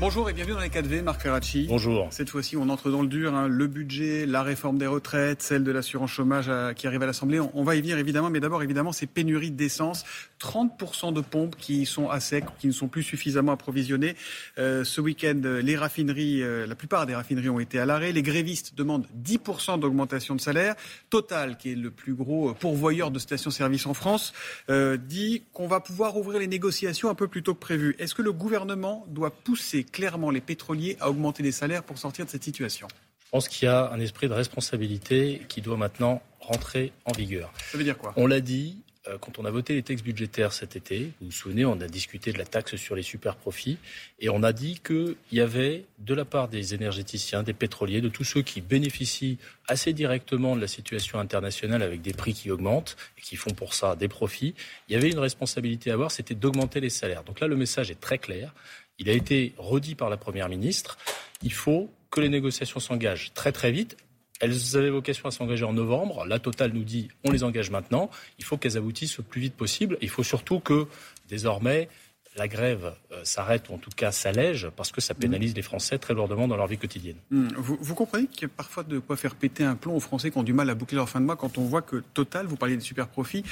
Bonjour et bienvenue dans les 4V, Marc Ferracci. Bonjour. Cette fois-ci, on entre dans le dur. Hein. le budget, la réforme des retraites, celle de l'assurance chômage euh, qui arrive à l'Assemblée. On, va y venir évidemment, mais d'abord évidemment ces pénuries d'essence. 30% de pompes qui sont à sec, qui ne sont plus suffisamment approvisionnées. Euh, ce week-end, les raffineries, euh, la plupart des raffineries ont été à l'arrêt. Les grévistes demandent 10% d'augmentation de salaire. Total, qui est le plus gros pourvoyeur de stations-service en France, dit qu'on va pouvoir ouvrir les négociations un peu plus tôt que prévu. Est-ce que le gouvernement doit pousser clairement les pétroliers à augmenter les salaires pour sortir de cette situation Je pense qu'il y a un esprit de responsabilité qui doit maintenant rentrer en vigueur. Ça veut dire quoi? On l'a dit, euh, quand on a voté les textes budgétaires cet été, vous vous souvenez, on a discuté de la taxe sur les super profits et on a dit qu'il y avait, de la part des énergéticiens, des pétroliers, de tous ceux qui bénéficient assez directement de la situation internationale avec des prix qui augmentent et qui font pour ça des profits, il y avait une responsabilité à avoir, c'était d'augmenter les salaires. Donc là, le message est très clair. Il a été redit par la Première ministre. Il faut que les négociations s'engagent très très vite. Elles avaient vocation à s'engager en novembre. La Total nous dit on les engage maintenant. Il faut qu'elles aboutissent le plus vite possible. Il faut surtout que désormais la grève euh, s'arrête ou en tout cas s'allège parce que ça pénalise les Français très lourdement dans leur vie quotidienne. Hmm. Vous, comprenez qu'il y a parfois de quoi faire péter un plomb aux Français qui ont du mal à boucler leur fin de mois quand on voit que Total, vous parliez des super profits,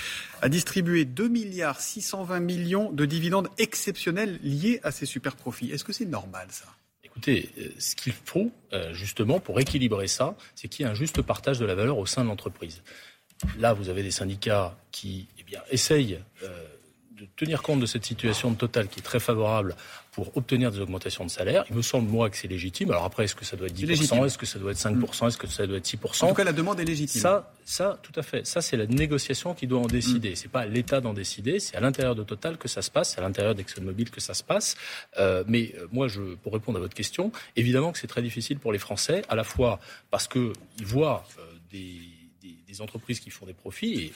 a distribué 2 milliards 620 millions de dividendes exceptionnels liés à ces super profits. Est-ce que c'est normal ça? Écoutez, euh, ce qu'il faut euh, justement pour équilibrer ça, c'est qu'il y ait un juste partage de la valeur au sein de l'entreprise. Là, vous avez des syndicats qui eh bien, essayent de tenir compte de cette situation de Total qui est très favorable pour obtenir des augmentations de salaire. Il me semble, moi, que c'est légitime. Alors après, est-ce que ça doit être 10% Est-ce que ça doit être 5% Est-ce que ça doit être 6% En tout cas, la demande est légitime. Ça, ça tout à fait. Ça, c'est la négociation qui doit en décider. Mm. C'est pas l'État d'en décider. C'est à l'intérieur de Total que ça se passe. C'est à l'intérieur d'ExxonMobil que ça se passe. Euh, mais euh, moi, je, pour répondre à votre question, évidemment que c'est très difficile pour les Français, à la fois parce qu'ils voient euh, des, des, des entreprises qui font des profits et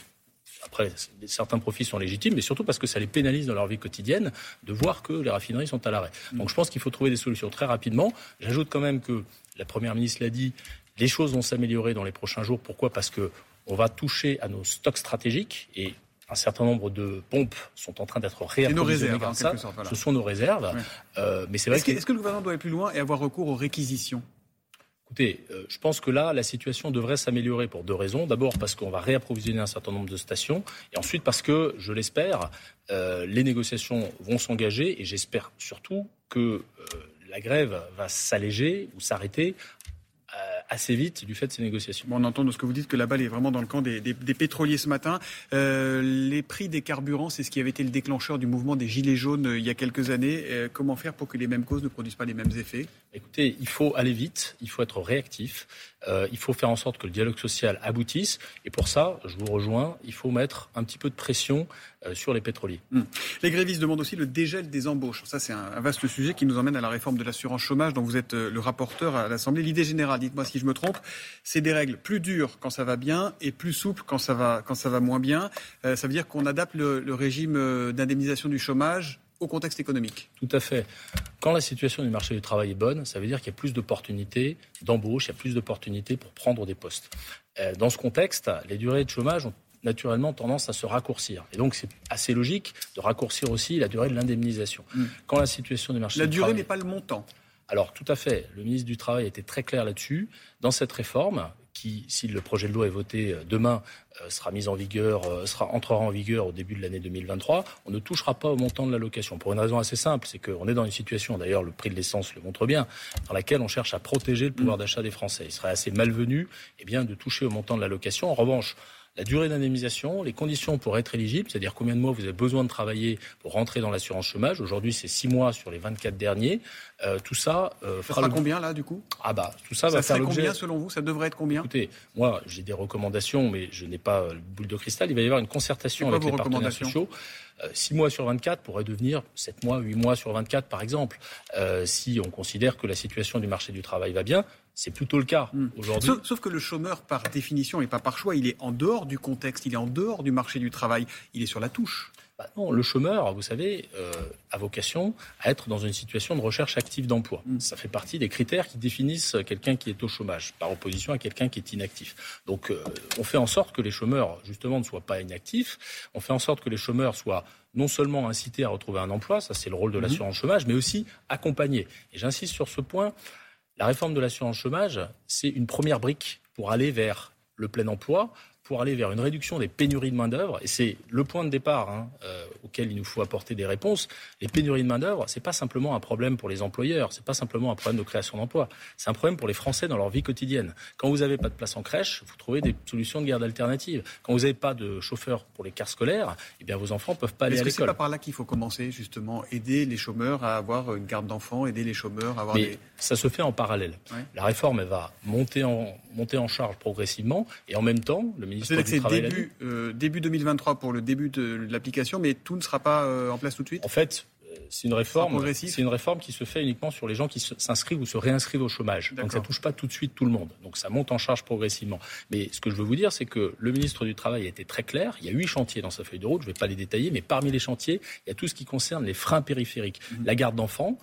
après, certains profits sont légitimes, mais surtout parce que ça les pénalise dans leur vie quotidienne de voir que les raffineries sont à l'arrêt. Mm. Donc je pense qu'il faut trouver des solutions très rapidement. J'ajoute quand même que la Première ministre l'a dit, les choses vont s'améliorer dans les prochains jours. Pourquoi? Parce que on va toucher à nos stocks stratégiques et un certain nombre de pompes sont en train d'être réapprovisionnées comme ça. Ce sont nos réserves. Euh, mais c'est vrai. Est-ce que, que, le gouvernement doit aller plus loin et avoir recours aux réquisitions? Écoutez, euh, je pense que là, la situation devrait s'améliorer pour deux raisons. D'abord parce qu'on va réapprovisionner un certain nombre de stations, et ensuite parce que, je l'espère, euh, les négociations vont s'engager, et j'espère surtout que euh, la grève va s'alléger ou s'arrêter assez vite du fait de ces négociations. on entend de ce que vous dites que la balle est vraiment dans le camp des, pétroliers ce matin. les prix des carburants, c'est ce qui avait été le déclencheur du mouvement des Gilets jaunes il y a quelques années. comment faire pour que les mêmes causes ne produisent pas les mêmes effets? Écoutez, il faut aller vite, il faut être réactif, euh, il faut faire en sorte que le dialogue social aboutisse. Et pour ça, je vous rejoins, il faut mettre un petit peu de pression euh, sur les pétroliers. Hmm. Les grévistes demandent aussi le dégel des embauches. Ça, c'est un, vaste sujet qui nous emmène à la réforme de l'assurance chômage dont vous êtes euh, le rapporteur à l'Assemblée. L'idée générale, dites-moi si je me trompe, c'est des règles plus dures quand ça va bien et plus souples quand ça va moins bien. ça veut dire qu'on adapte le régime d'indemnisation du chômage au contexte économique. Tout à fait. Quand la situation du marché du travail est bonne, ça veut dire qu'il y a plus d'opportunités d'embauche, il y a plus d'opportunités pour prendre des postes. Euh, dans ce contexte, les durées de chômage ont naturellement tendance à se raccourcir. Et donc, c'est assez logique de raccourcir aussi la durée de l'indemnisation. Hmm. Quand la situation du marché la durée n'est pas le montant. Alors, tout à fait. Le ministre du Travail a été très clair là-dessus. Dans cette réforme, qui, si le projet de loi est voté euh, demain, euh, sera mise en vigueur, euh, sera, entrera en vigueur au début de l'année 2023, on ne touchera pas au montant de l'allocation. Pour une raison assez simple, c'est qu'on est dans une situation, d'ailleurs le prix de l'essence le montre bien, dans laquelle on cherche à protéger le pouvoir d'achat des Français. Il serait assez malvenu eh bien, de toucher au montant de l'allocation. En revanche, la durée d'indemnisation, les conditions pour être éligible, c'est-à-dire combien de mois vous avez besoin de travailler pour rentrer dans l'assurance chômage. Aujourd'hui, c'est 6 mois sur les 24 derniers. Euh, tout ça euh, fera combien là du coup? Ah bah tout ça, va faire l'objet. combien selon vous? Ça devrait être combien? Écoutez, moi j'ai des recommandations, mais je n'ai pas le boule de cristal. Il va y avoir une concertation avec les partenaires sociaux. 6 euh, mois sur 24 pourrait devenir 7 mois, 8 mois sur 24 par exemple. Euh, si on considère que la situation du marché du travail va bien, c'est plutôt le cas hmm. aujourd'hui. Sauf, que le chômeur, par définition et pas par choix, il est en dehors du contexte, il est en dehors du marché du travail, il est sur la touche. bah non, le chômeur, vous savez, euh, a vocation à être dans une situation de recherche active d'emploi. Mm. Ça fait partie des critères qui définissent quelqu'un qui est au chômage, par opposition à quelqu'un qui est inactif. Donc, euh, on fait en sorte que les chômeurs, justement, ne soient pas inactifs. On fait en sorte que les chômeurs soient non seulement incités à retrouver un emploi, ça c'est le rôle de mm-hmm. l'assurance chômage, mais aussi accompagnés. Et j'insiste sur ce point. La réforme de l'assurance chômage, c'est une première brique pour aller vers le plein emploi, pour aller vers une réduction des pénuries de main-d'œuvre. Et c'est le point de départ hein, euh, auquel il nous faut apporter des réponses. Les pénuries de main-d'œuvre, ce n'est pas simplement un problème pour les employeurs, ce n'est pas simplement un problème de création d'emplois. C'est un problème pour les Français dans leur vie quotidienne. Quand vous n'avez pas de place en crèche, vous trouvez des solutions de garde alternative. Quand vous n'avez pas de chauffeur pour les cars scolaires, eh bien vos enfants ne peuvent pas aller à l'école. Est-ce que c'est pas par là qu'il faut commencer, justement, aider les chômeurs à avoir une garde d'enfants, aider les chômeurs à avoir Mais ça se fait en parallèle. La réforme, elle va monter en, monter en charge progressivement et en même temps, le ministre du Travail début, euh, début 2023 pour le début de l'application, mais tout ne sera pas euh, en place tout de suite En fait, euh, c'est une réforme, c'est une réforme qui se fait uniquement sur les gens qui s'inscrivent ou se réinscrivent au chômage. Donc ça touche pas tout de suite tout le monde. Donc ça monte en charge progressivement. Mais ce que je veux vous dire, c'est que le ministre du Travail a été très clair. Il y a huit chantiers dans sa feuille de route. Je ne vais pas les détailler, mais parmi les chantiers, il y a tout ce qui concerne les freins périphériques, mmh. la garde d'enfants.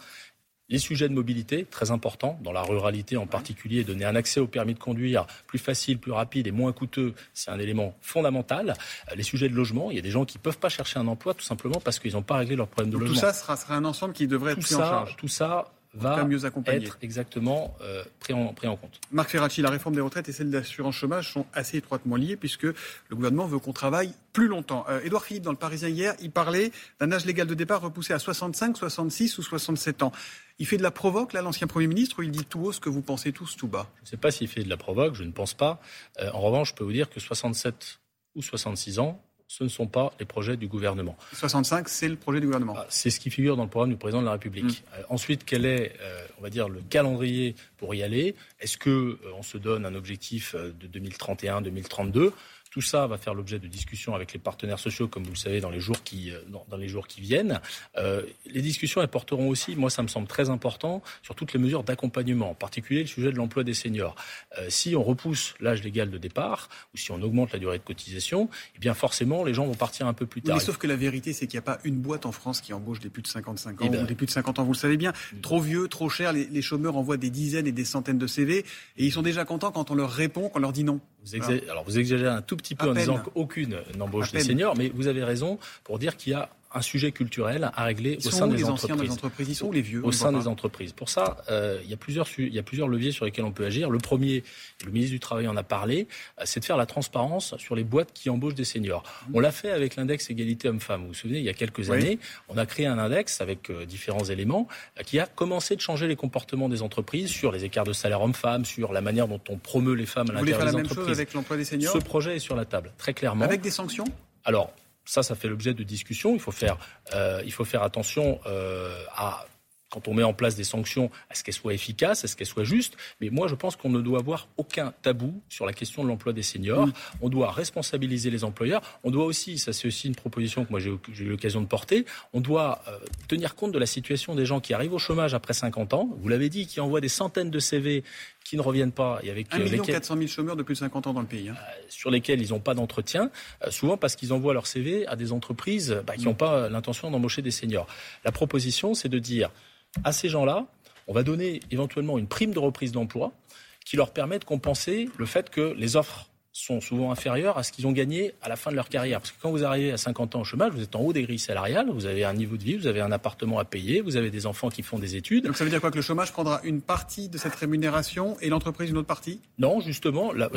Les sujets de mobilité, très importants, dans la ruralité en particulier, donner un accès au permis de conduire plus facile, plus rapide et moins coûteux, c'est un élément fondamental. Euh, les sujets de logement, il y a des gens qui ne peuvent pas chercher un emploi tout simplement parce qu'ils n'ont pas réglé leur problème de logement. Tout ça sera, sera, un ensemble qui devrait être pris en charge. Tout ça va mieux être exactement euh, pris, en, pris en compte. Marc Ferracci, la réforme des retraites et celle de l'assurance chômage sont assez étroitement liées puisque le gouvernement veut qu'on travaille plus longtemps. Euh, Édouard Philippe, dans le Parisien hier, il parlait d'un âge légal de départ repoussé à 65, 66 ou 67 ans. Il fait de la provoque, là, l'ancien Premier ministre, ou il dit tout haut ce que vous pensez tous tout bas? Je ne sais pas s'il fait de la provoque, je ne pense pas. Euh, en revanche, je peux vous dire que 67 ou 66 ans, ce ne sont pas les projets du gouvernement. 65, c'est le projet du gouvernement. Ah, c'est ce qui figure dans le programme du président de la République. Mm. Euh, ensuite, quel est, euh, on va dire, le calendrier pour y aller? Est-ce que euh, on se donne un objectif de 2031-2032 tout ça va faire l'objet de discussions avec les partenaires sociaux, comme vous le savez, dans les jours qui, euh, dans, les jours qui viennent. Euh, les discussions, elles porteront aussi, moi ça me semble très important, sur toutes les mesures d'accompagnement, en particulier le sujet de l'emploi des seniors. Euh, si on repousse l'âge légal de départ, ou si on augmente la durée de cotisation, eh bien forcément, les gens vont partir un peu plus tard. mais sauf que la vérité, c'est qu'il n'y a pas une boîte en France qui embauche des plus de 55 ans, eh ben ou des plus de 50 ans, vous le savez bien. Mm. Trop vieux, trop cher, les, les chômeurs envoient des dizaines et des centaines de CV, et ils sont déjà contents quand on leur répond, quand on leur dit non. Vous Alors vous exagérez un tout petit peu en disant qu'aucune n'embauche des seniors, mais vous avez raison pour dire qu'il y a un sujet culturel à régler au sein des entreprises. entreprises? Ils sont les vieux Au sein des entreprises. Pour ça, euh, il, y a plusieurs, il y a plusieurs leviers sur lesquels on peut agir. Le premier, le ministre du Travail en a parlé, euh, c'est de faire la transparence sur les boîtes qui embauchent des seniors. Mmh. On l'a fait avec l'index égalité homme-femme. Vous vous souvenez, il y a quelques années, on a créé un index avec euh, différents éléments qui a commencé de changer les comportements des entreprises sur les écarts de salaire homme-femme, sur la manière dont on promeut les femmes à l'intérieur des entreprises. Vous voulez faire la même chose avec l'emploi des seniors? Ce projet est sur la table, très clairement. Avec des sanctions? Alors, ça, ça fait l'objet de discussions. Il faut faire, euh, il faut faire attention euh, à quand on met en place des sanctions, à ce qu'elles soient efficaces, à ce qu'elles soient justes. Mais moi, je pense qu'on ne doit avoir aucun tabou sur la question de l'emploi des seniors. On doit responsabiliser les employeurs. On doit aussi, ça c'est aussi une proposition que moi j'ai eu l'occasion de porter, on doit euh, tenir compte de la situation des gens qui arrivent au chômage après 50 ans. Vous l'avez dit, qui envoient des centaines de CV qui ne reviennent pas. Et avec 1 million 400 000 chômeurs de plus de 50 ans dans le pays. Hein. Euh, sur lesquels ils n'ont pas d'entretien, euh, souvent parce qu'ils envoient leur CV à des entreprises bah, qui n'ont pas l'intention d'embaucher des seniors. La proposition, c'est de dire à ces gens-là, on va donner éventuellement une prime de reprise d'emploi qui leur permet de compenser le fait que les offres sont souvent inférieurs à ce qu'ils ont gagné à la fin de leur carrière. Parce que quand vous arrivez à 50 ans au chômage, vous êtes en haut des grilles salariales, vous avez un niveau de vie, vous avez un appartement à payer, vous avez des enfants qui font des études. Donc ça veut dire quoi Que le chômage prendra une partie de cette rémunération et l'entreprise une autre partie? Non, justement, là,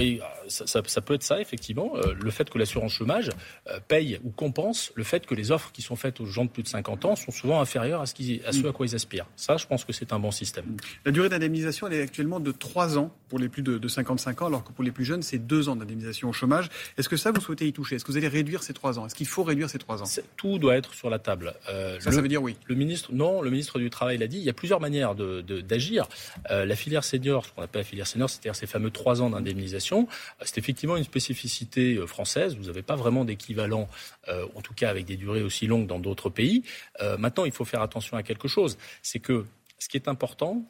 ça, ça, peut être ça, effectivement. Euh, le fait que l'assurance chômage euh, paye ou compense le fait que les offres qui sont faites aux gens de plus de 50 ans sont souvent inférieures à ce, à, ce à quoi ils aspirent. Ça, je pense que c'est un bon système. La durée d'indemnisation, elle est actuellement de 3 ans pour les plus de, de 55 ans, alors que pour les plus jeunes, c'est 2 ans d'indemnisation au chômage. Est-ce que ça, vous souhaitez y toucher? Est-ce que vous allez réduire ces trois ans? Est-ce qu'il faut réduire ces trois ans? Tout doit être sur la table. Euh, ça, ça veut dire oui. Le ministre, non, le ministre du Travail l'a dit. Il y a plusieurs manières d'agir. De, euh, la filière senior, ce qu'on appelle la filière senior, c'est-à-dire ces fameux trois ans d'indemnisation, euh, c'est effectivement une spécificité française. Vous n'avez pas vraiment d'équivalent, euh, en tout cas avec des durées aussi longues dans d'autres pays. maintenant, il faut faire attention à quelque chose. C'est que ce qui est important,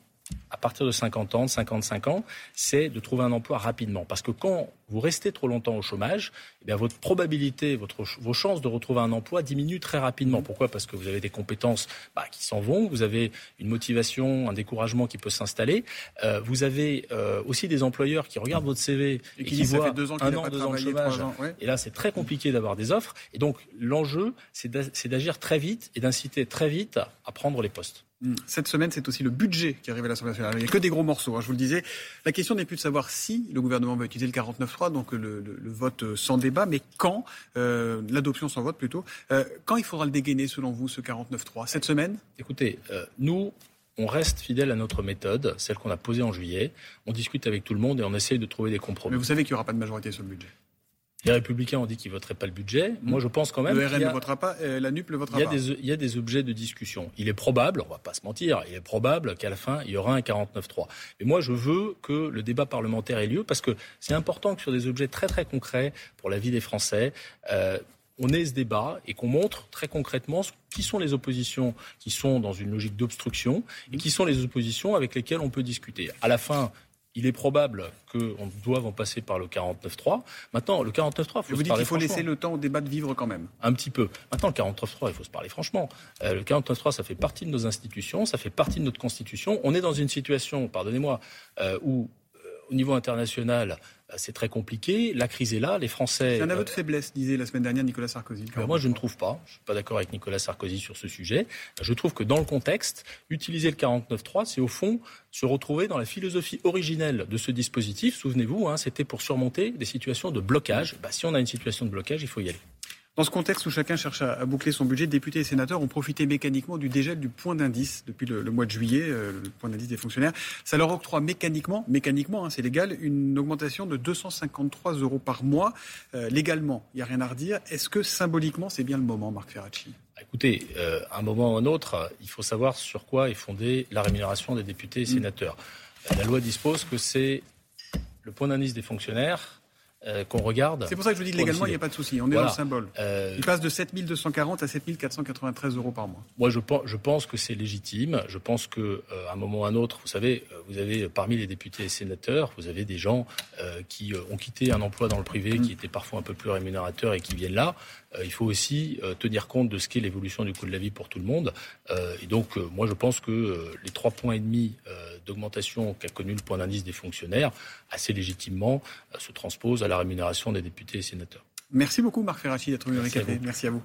à partir de 50 ans, de 55 ans, c'est de trouver un emploi rapidement. Parce que quand vous restez trop longtemps au chômage, eh bien votre probabilité, votre, vos chances de retrouver un emploi diminuent très rapidement. Pourquoi? Parce que vous avez des compétences bah, qui s'en vont, vous avez une motivation, un découragement qui peut s'installer. Euh, vous avez euh, aussi des employeurs qui regardent votre CV et, qui, voient deux ans un an, deux ans de chômage. Et là, c'est très compliqué d'avoir des offres. Et donc, l'enjeu, c'est d'agir très vite et d'inciter très vite à prendre les postes. Hmm. Cette semaine, c'est aussi le budget qui arrive à l'Assemblée nationale. Il n'y a que des gros morceaux, hein, je vous le disais. La question n'est plus de savoir si le gouvernement va utiliser le 49.3, donc le, vote sans débat, mais quand, euh, l'adoption sans vote plutôt, euh, quand il faudra le dégainer selon vous, ce 49.3 Cette semaine? Écoutez, euh, nous, on reste fidèle à notre méthode, celle qu'on a posée en juillet. On discute avec tout le monde et on essaye de trouver des compromis. Mais vous savez qu'il n'y aura pas de majorité sur le budget les Républicains ont dit qu'ils voteraient pas le budget. Moi, je pense quand même. Le RN ne votera pas, la NUP ne votera il y a pas. Des, il y a des objets de discussion. Il est probable, on va pas se mentir, il est probable qu'à la fin, il y aura un 49-3. Mais moi, je veux que le débat parlementaire ait lieu parce que c'est important que sur des objets très très concrets pour la vie des Français, euh, on ait ce débat et qu'on montre très concrètement qui sont les oppositions qui sont dans une logique d'obstruction et qui sont les oppositions avec lesquelles on peut discuter. À la fin, il est probable qu'on doive en passer par le 49.3. Maintenant, le 49.3, faut Vous dites qu'il faut laisser le temps au débat de vivre quand même. Un petit peu. Maintenant, le 49.3, il faut se parler franchement. Euh, le 49.3, ça fait partie de nos institutions, ça fait partie de notre Constitution. On est dans une situation, pardonnez-moi, euh, où, au niveau international, euh, c'est très compliqué. La crise est là. Les Français. C'est un aveu de faiblesse, disait la semaine dernière Nicolas Sarkozy. moi, je ne trouve pas. Je ne suis pas d'accord avec Nicolas Sarkozy sur ce sujet. Je trouve que dans le contexte, utiliser le 49.3, c'est au fond se retrouver dans la philosophie originelle de ce dispositif. Souvenez-vous, hein, c'était pour surmonter des situations de blocage. Bah, si on a une situation de blocage, il faut y aller. Dans ce contexte où chacun cherche à, boucler son budget, députés et sénateurs ont profité mécaniquement du dégel du point d'indice depuis le, mois de juillet, euh, le point d'indice des fonctionnaires. Ça leur octroie mécaniquement, mécaniquement, hein, c'est légal, une augmentation de 253 euros par mois. Euh, légalement, il n'y a rien à redire. Est-ce que symboliquement, c'est bien le moment, Marc Ferracci? Écoutez, euh, un moment ou un autre, il faut savoir sur quoi est fondée la rémunération des députés et mm. sénateurs. La loi dispose que c'est le point d'indice des fonctionnaires euh, qu'on regarde. C'est pour ça que je vous dis légalement, il n'y a pas de souci. On est dans le symbole. Euh, il passe de 7240 à 7493 euros par mois. Moi, je, je pense que c'est légitime. Je pense qu'à euh, un moment ou un autre, vous savez, vous avez parmi les députés et sénateurs, vous avez des gens qui ont quitté un emploi dans le privé qui mm. était parfois un peu plus rémunérateur et qui viennent là. Il faut aussi tenir compte de ce qu'est l'évolution du coût de la vie pour tout le monde. et donc, moi, je pense que les trois points et demi d'augmentation qu'a connu le point d'indice des fonctionnaires, assez légitimement, se transposent à la rémunération des députés et sénateurs. Merci beaucoup Marc Ferracci d'être venu les Merci à vous.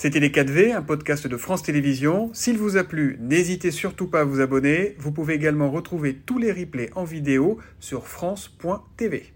C'était Les 4V, un podcast de France Télévisions. S'il vous a plu, n'hésitez surtout pas à vous abonner. Vous pouvez également retrouver tous les replays en vidéo sur France.tv.